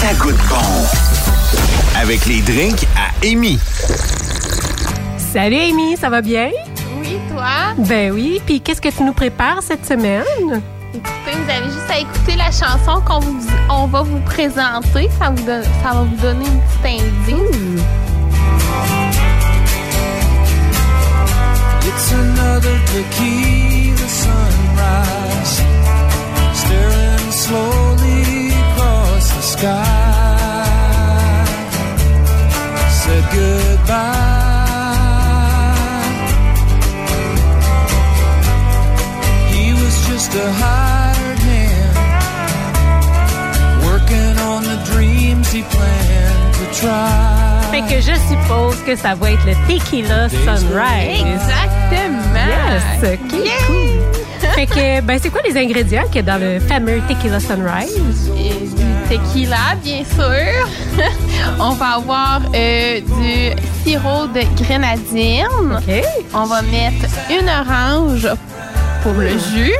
ça goûte bon. Avec les drinks à Amy. Salut Amy, ça va bien? Oui, toi? Ben oui, puis qu'est-ce que tu nous prépares cette semaine? Écoutez, vous avez juste à écouter la chanson qu'on vous, on va vous présenter. Ça, vous donne- ça va vous donner une petite indice. It's another tequila sunrise, que ça va être le Tequila Sunrise. Exactement. Yes, cool. Fait que, ben, c'est quoi les ingrédients qu'il y a dans le fameux Tequila Sunrise? Et du tequila, bien sûr. on va avoir euh, du sirop de grenadine. OK. On va mettre une orange pour le jus.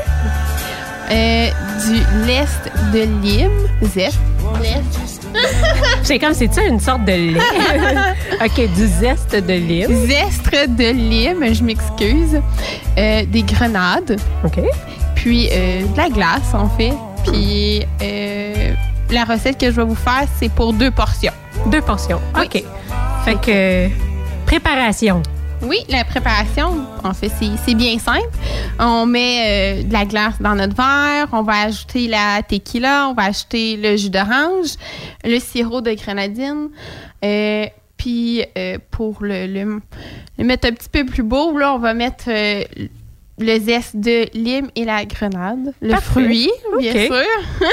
Euh, du lest de lime. Zest. Lest. C'est comme, c'est-tu une sorte de lait? OK, du zeste de lime. Zestre de lime, je m'excuse. Euh, des grenades. OK. Puis euh, de la glace, en fait. Puis euh, la recette que je vais vous faire, c'est pour deux portions. Deux portions. Oui. OK. Fait que, préparation. Oui, la préparation, en fait, c'est bien simple. On met euh, de la glace dans notre verre, on va ajouter la tequila, on va ajouter le jus d'orange, le sirop de grenadine. euh, puis euh, pour le, le- le mettre un petit peu plus beau, là, on va mettre le zeste de lime et la grenade, le Parfait. fruit, bien sûr.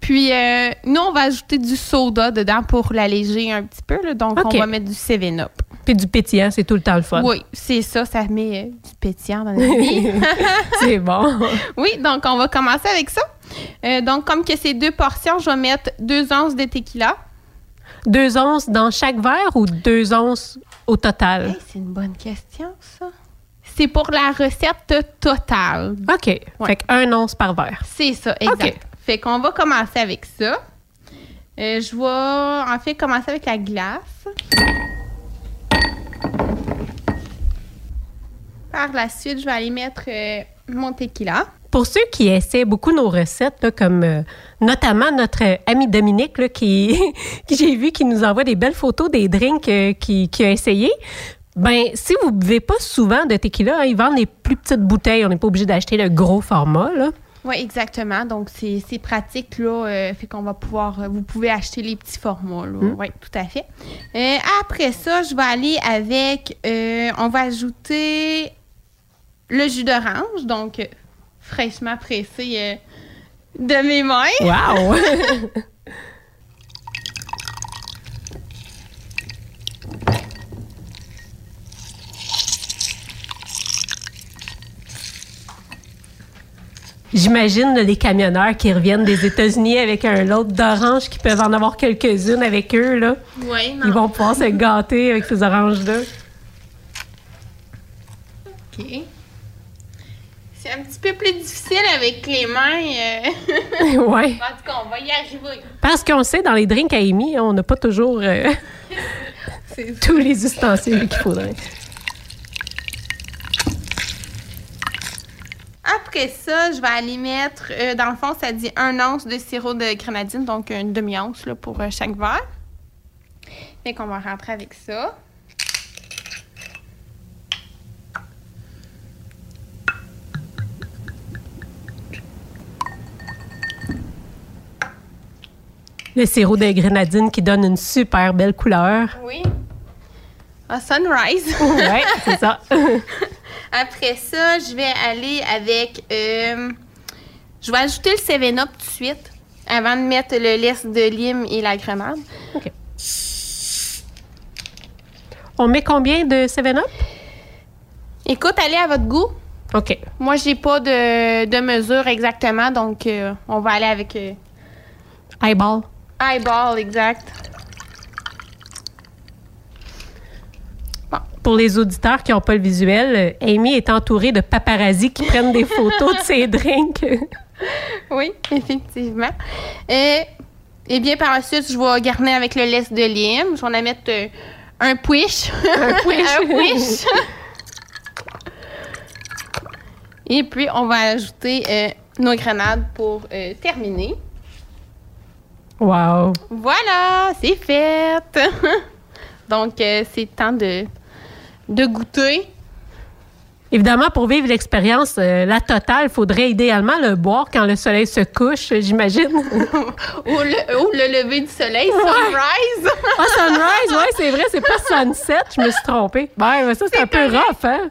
puis euh, nous, on va ajouter du soda dedans pour l'alléger un petit peu. là. donc, on va mettre du 7-Up. Puis du pétillant, c'est tout le temps le fun. Oui, c'est ça, ça met euh, du pétillant dans la vie. C'est bon. oui, donc on va commencer avec ça. Euh, donc, comme que c'est deux portions, je vais mettre deux onces de tequila. Deux onces dans chaque verre ou deux onces au total? Hey, c'est une bonne question, ça. C'est pour la recette totale. OK. Fait qu'un once par verre. C'est ça, exact. OK. Fait qu'on va commencer avec ça. Euh, je vais en fait commencer avec la glace. Par la suite, je vais aller mettre euh, mon tequila. Pour ceux qui essaient beaucoup nos recettes, là, comme euh, notamment notre euh, ami Dominique, là, qui, qui j'ai vu qui nous envoie des belles photos des drinks qu'il qui a essayé. Ben, si vous ne buvez pas souvent de tequila, hein, ils vendent les plus petites bouteilles. On n'est pas obligé d'acheter le gros format. Là. Oui, exactement. Donc, c'est pratique, là. euh, fait qu'on va pouvoir... euh, vous pouvez acheter les petits formats, là. Oui, tout à fait. Euh, après ça, je vais aller avec... on va ajouter le jus d'orange, donc euh, fraîchement pressé euh, de mes mains. Wow! J'imagine les camionneurs qui reviennent des États-Unis avec un lot d'oranges qui peuvent en avoir quelques-unes avec eux. Là. Oui, Ils vont pouvoir se gâter avec ces oranges-là. OK. C'est un petit peu plus difficile avec les mains. euh. ouais. en tout cas, on va y arriver. Parce qu'on sait, dans les drinks à Amy, on n'a pas toujours euh, tous les ustensiles qu'il faudrait. Après ça, je vais aller mettre, euh, dans le fond, ça dit un once de sirop de grenadine, donc une demi-once pour chaque verre. Fait qu'on va rentrer avec ça. Le sirop de grenadine qui donne une super belle couleur. Oui. Un sunrise. Ouais, c'est ça. Après ça, je vais aller avec. euh, je vais ajouter le 7-Up tout de suite avant de mettre le lest de lime et la grenade. OK. On met combien de 7-Up? Écoute, allez à votre goût. OK. Moi, j'ai pas de, de mesure exactement, donc euh, on va aller avec euh, Eyeball. Eyeball exact. Pour les auditeurs qui n'ont pas le visuel, euh, Amy est entourée de paparazzi qui prennent des photos de ses drinks. Oui, effectivement. Euh, Et bien, par la suite, je vais garnir avec le lait de lime. Je vais en mettre euh, un push. Un push. un push. Et puis, on va ajouter euh, nos grenades pour euh, terminer. Wow. Voilà, c'est fait. Donc, euh, c'est temps de, de goûter. Évidemment, pour vivre l'expérience, euh, la totale, il faudrait idéalement le boire quand le soleil se couche, j'imagine. Ou le, ou le lever du soleil, sunrise. Ah, sunrise, ouais, c'est vrai, c'est pas sunset, je me suis trompée. Ben, mais ça, c'est un peu rough, hein?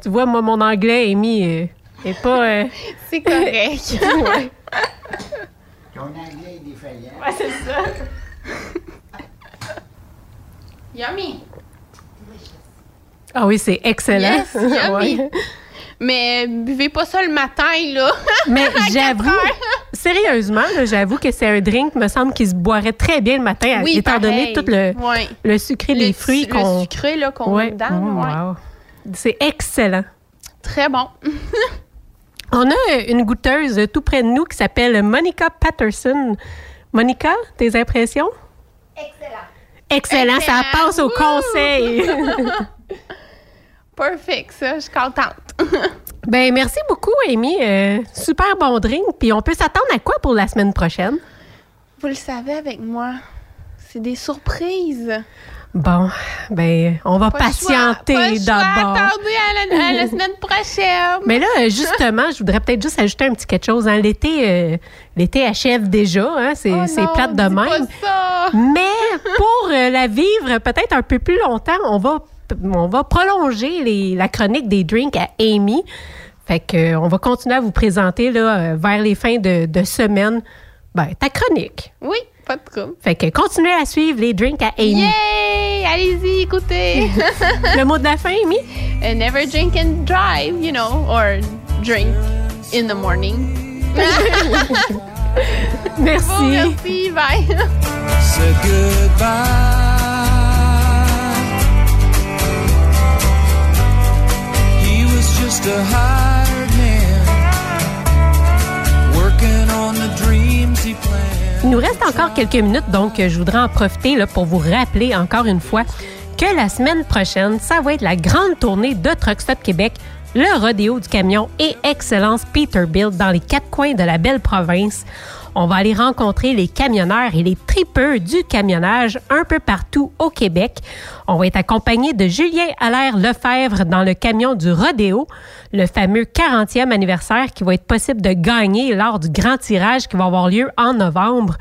Tu vois, moi, mon anglais, Amy, euh, est pas... c'est correct. ouais. Ton anglais est défaillant. Ouais, c'est ça. Yummy. Ah oui, c'est excellent. Yes, yummy. Ouais. Mais buvez pas ça le matin, là. Mais j'avoue, sérieusement, j'avoue que c'est un drink, me semble, qui se boirait très bien le matin, Oui, étant donné tout le, Ouais. le sucré des fruits qu'on... Le sucré, là, qu'on Ouais. met dedans. Mm, ouais. wow. C'est excellent. Très bon. On a une goûteuse tout près de nous qui s'appelle Monica Patterson. Monica, tes impressions? Excellent. Excellent, ça passe au conseil. Perfect, ça. Je suis contente. ben merci beaucoup, Amy. Euh, super bon drink. Puis on peut s'attendre à quoi pour la semaine prochaine? Vous le savez avec moi. C'est des surprises. Bon, ben on va Pas patienter d'abord. Attendez à la, à la semaine prochaine. Mais là, justement, je voudrais peut-être juste ajouter un petit quelque chose. hein. L'été, euh, l'été achève déjà. Hein? C'est, Oh c'est plate de pas même. ça. Mais pour euh, la vivre peut-être un peu plus longtemps, on va, on va prolonger les- la chronique des drinks à Amy. Fait que, euh, on va continuer à vous présenter là, vers les fins de, de semaine ben, ta chronique. Oui, pas de trouble. Fait que continuez à suivre les drinks à Amy. Yay! Allez-y, écoutez. Le mot de la fin, Amy? Uh, never drink and drive, you know, or drink in the morning. Merci. Bon, merci, bye. said goodbye. He was just a hired man, working on the dreams he planned. Il nous reste encore quelques minutes, donc euh, je voudrais en profiter pour vous rappeler encore une fois que la semaine prochaine, ça va être la grande tournée de Truck Stop Québec, le rodéo du camion et Excellence Peterbilt dans les quatre coins de la belle province. On va aller rencontrer les camionneurs et les tripeurs du camionnage un peu partout au Québec. On va être accompagné de Julien Allaire Lefebvre dans le camion du rodéo, le fameux 40e anniversaire qui va être possible de gagner lors du grand tirage qui va avoir lieu en novembre.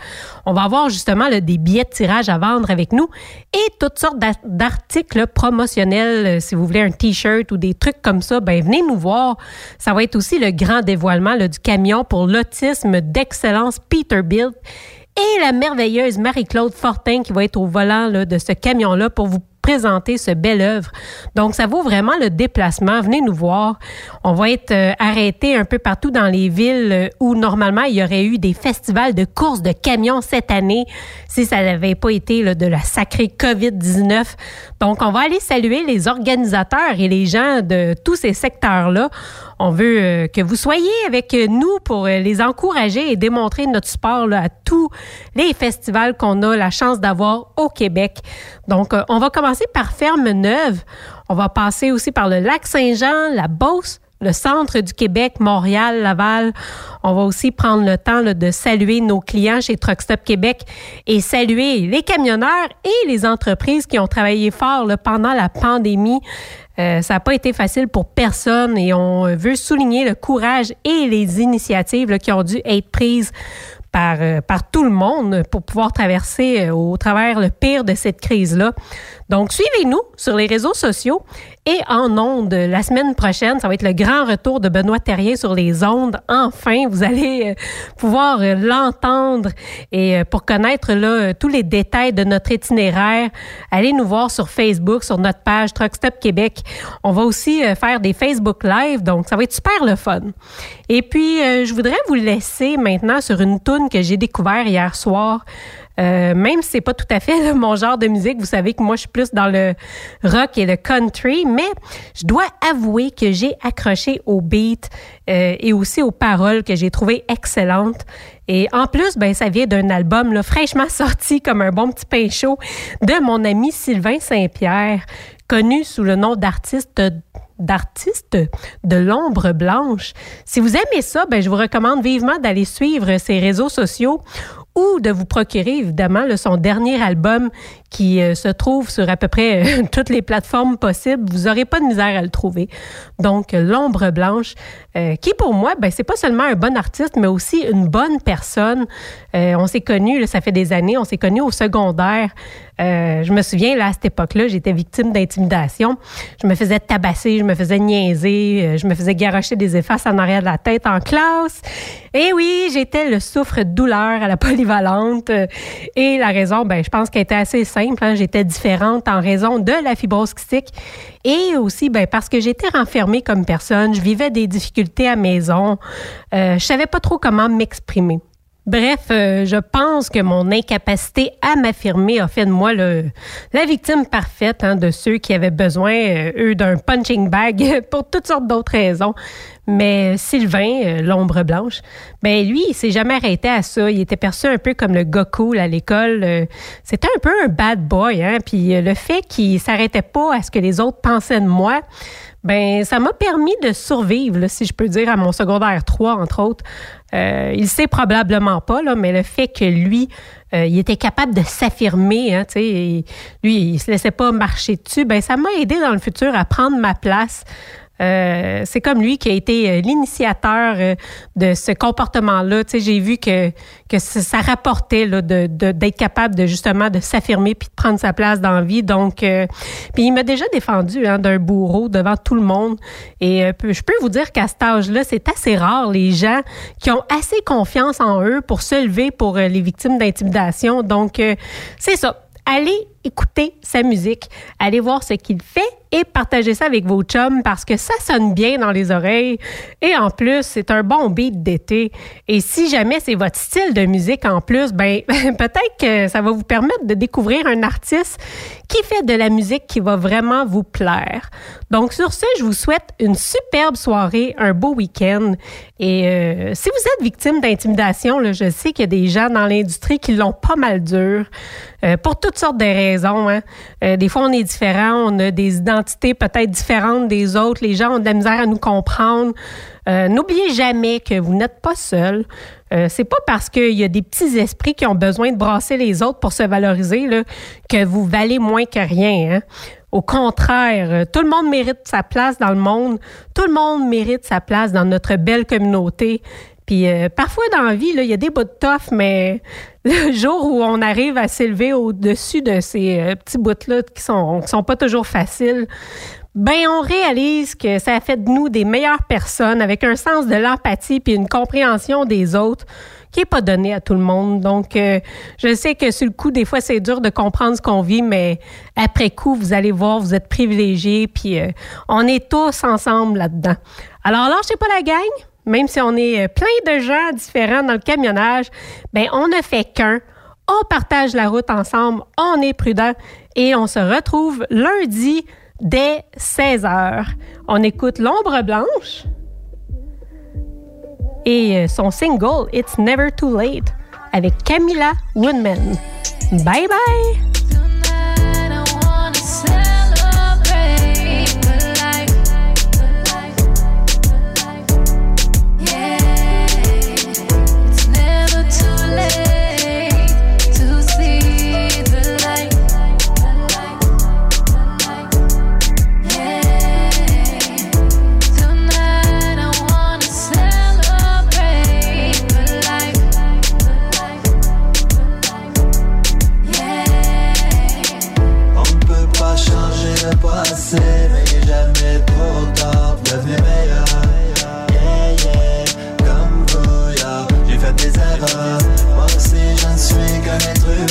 On va avoir justement des billets de tirage à vendre avec nous et toutes sortes d'ar- d'articles promotionnels. Euh, Si vous voulez un t-shirt ou des trucs comme ça, ben venez nous voir. Ça va être aussi le grand dévoilement du camion pour l'autisme d'excellence Peterbilt et la merveilleuse Marie-Claude Fortin qui va être au volant de ce camion-là pour vous présenter ce bel œuvre. Donc, ça vaut vraiment le déplacement. Venez nous voir. On va être euh, arrêté un peu partout dans les villes euh, où normalement il y aurait eu des festivals de courses de camions cette année si ça n'avait pas été de la sacrée COVID-19. Donc, on va aller saluer les organisateurs et les gens de tous ces secteurs-là. On veut euh, que vous soyez avec nous pour euh, les encourager et démontrer notre support à tous les festivals qu'on a la chance d'avoir au Québec. Donc, euh, on va commencer par Ferme Neuve. On va passer aussi par le lac Saint-Jean, la Beauce, le centre du Québec, Montréal, Laval. On va aussi prendre le temps de saluer nos clients chez Truck Stop Québec et saluer les camionneurs et les entreprises qui ont travaillé fort pendant la pandémie. Euh, ça n'a pas été facile pour personne et on veut souligner le courage et les initiatives qui ont dû être prises par, euh, par tout le monde pour pouvoir traverser euh, au travers le pire de cette crise-là. Donc, suivez-nous sur les réseaux sociaux et en ondes la semaine prochaine. Ça va être le grand retour de Benoît Terrien sur les ondes. Enfin, vous allez euh, pouvoir l'entendre et pour connaître là, tous les détails de notre itinéraire, allez nous voir sur Facebook, sur notre page Truck Stop Québec. On va aussi faire des Facebook Live, donc ça va être super le fun. Et puis, je voudrais vous laisser maintenant sur une toune que j'ai découvert hier soir. Euh, même si c'est pas tout à fait mon genre de musique, vous savez que moi je suis plus dans le rock et le country, mais je dois avouer que j'ai accroché au beat euh, et aussi aux paroles que j'ai trouvé excellentes. Et en plus, ben ça vient d'un album là, fraîchement sorti comme un bon petit pain chaud de mon ami Sylvain Saint-Pierre, connu sous le nom d'artiste d'artiste de l'ombre blanche. Si vous aimez ça, ben, je vous recommande vivement d'aller suivre ses réseaux sociaux ou de vous procurer évidemment son dernier album qui euh, se trouve sur à peu près euh, toutes les plateformes possibles. Vous n'aurez pas de misère à le trouver. Donc, L'ombre blanche, euh, qui pour moi, ben, c'est pas seulement un bon artiste, mais aussi une bonne personne. on s'est connus, ça fait des années, on s'est connus au secondaire. je me souviens, là, à cette époque-là, j'étais victime d'intimidation. Je me faisais tabasser, je me faisais niaiser, je me faisais garocher des effaces en arrière de la tête en classe. Et oui, j'étais le souffre-douleur à la polyvalente. Et la raison, ben, je pense qu'elle était assez simple Hein. J'étais différente en raison de la fibrose et aussi ben, parce que j'étais renfermée comme personne. Je vivais des difficultés à maison. Euh, je savais pas trop comment m'exprimer. Bref, euh, je pense que mon incapacité à m'affirmer a fait de moi le, la victime parfaite hein, de ceux qui avaient besoin, euh, eux, d'un punching bag pour toutes sortes d'autres raisons. Mais Sylvain, euh, l'ombre blanche, ben lui, il s'est jamais arrêté à ça. Il était perçu un peu comme le gars à l'école. C'était un peu un bad boy, hein. Puis le fait qu'il s'arrêtait pas à ce que les autres pensaient de moi, ben ça m'a permis de survivre, si je peux dire, à mon secondaire 3, entre autres. Euh, il sait probablement pas, mais le fait que lui, euh, il était capable de s'affirmer, hein, lui, il se laissait pas marcher dessus, ben ça m'a aidé dans le futur à prendre ma place, euh, c'est comme lui qui a été euh, l'initiateur euh, de ce comportement-là. Tu sais, j'ai vu que que ça rapportait là, de d'être capable de justement de s'affirmer puis de prendre sa place dans la vie. Donc, puis il m'a déjà défendu hein, d'un bourreau devant tout le monde. Et je peux vous dire qu'à cet âge-là, c'est assez rare les gens qui ont assez confiance en eux pour se lever pour les victimes d'intimidation. Donc, c'est ça. Allez écouter sa musique, allez voir ce qu'il fait et partagez ça avec vos chums parce que ça sonne bien dans les oreilles et en plus c'est un bon beat d'été et si jamais c'est votre style de musique en plus ben peut-être que ça va vous permettre de découvrir un artiste qui fait de la musique qui va vraiment vous plaire. Donc sur ce, je vous souhaite une superbe soirée, un beau week-end et euh, si vous êtes victime d'intimidation, je sais qu'il y a des gens dans l'industrie qui l'ont pas mal dur euh, pour toutes sortes de raisons. Hein. Euh, des fois on est différent, on a des identités peut-être différente des autres. Les gens ont de la misère à nous comprendre. Euh, n'oubliez jamais que vous n'êtes pas seul. Euh, c'est pas parce qu'il y a des petits esprits qui ont besoin de brasser les autres pour se valoriser que vous valez moins que rien. Hein. Au contraire, euh, tout le monde mérite sa place dans le monde. Tout le monde mérite sa place dans notre belle communauté. Puis euh, parfois dans la vie, il y a des bouts de toffe, mais le jour où on arrive à s'élever au-dessus de ces euh, petits bouts-là qui sont, sont pas toujours faciles, ben on réalise que ça a fait de nous des meilleures personnes avec un sens de l'empathie puis une compréhension des autres qui est pas donné à tout le monde. Donc, euh, je sais que sur le coup, des fois, c'est dur de comprendre ce qu'on vit, mais après coup, vous allez voir, vous êtes privilégiés, puis on est tous ensemble là-dedans. Alors, lâchez pas la gang même si on est euh, plein de gens différents dans le camionnage, ben on ne fait qu'un. On partage la route ensemble, on est prudent et on se retrouve lundi dès 16 h. On écoute L'ombre blanche et euh, son single It's Never Too Late avec Camilla Woodman. Bye bye!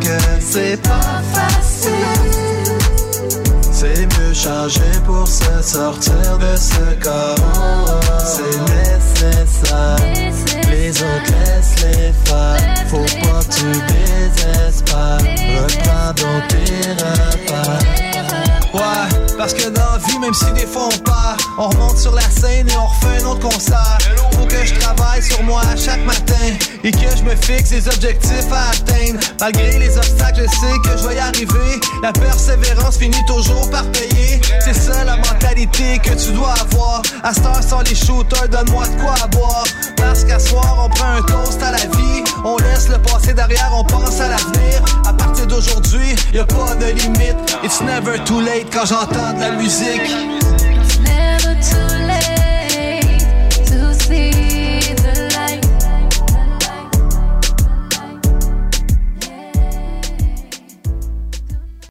que c'est pas facile. C'est mieux changer pour se sortir de ce chaos. C'est nécessaire. Les autres laisse-les faire. Faut pas que tu désespères. Reprends donc tes repères. Ouais, parce que dans la vie, même si des fois on part, on remonte sur la scène et on refait un autre concert. Faut que je travaille sur moi chaque matin et que je me fixe des objectifs à atteindre. Malgré les obstacles, je sais que je vais y arriver. La persévérance finit toujours par payer. C'est ça la mentalité que tu dois avoir. À cette heure, sans les shooters, donne-moi de quoi boire. Parce qu'à soir, on prend un toast à la vie. On laisse le passé derrière, on pense à l'avenir. À partir d'aujourd'hui, y a pas de limite. It's never too late quand j'entends de la musique.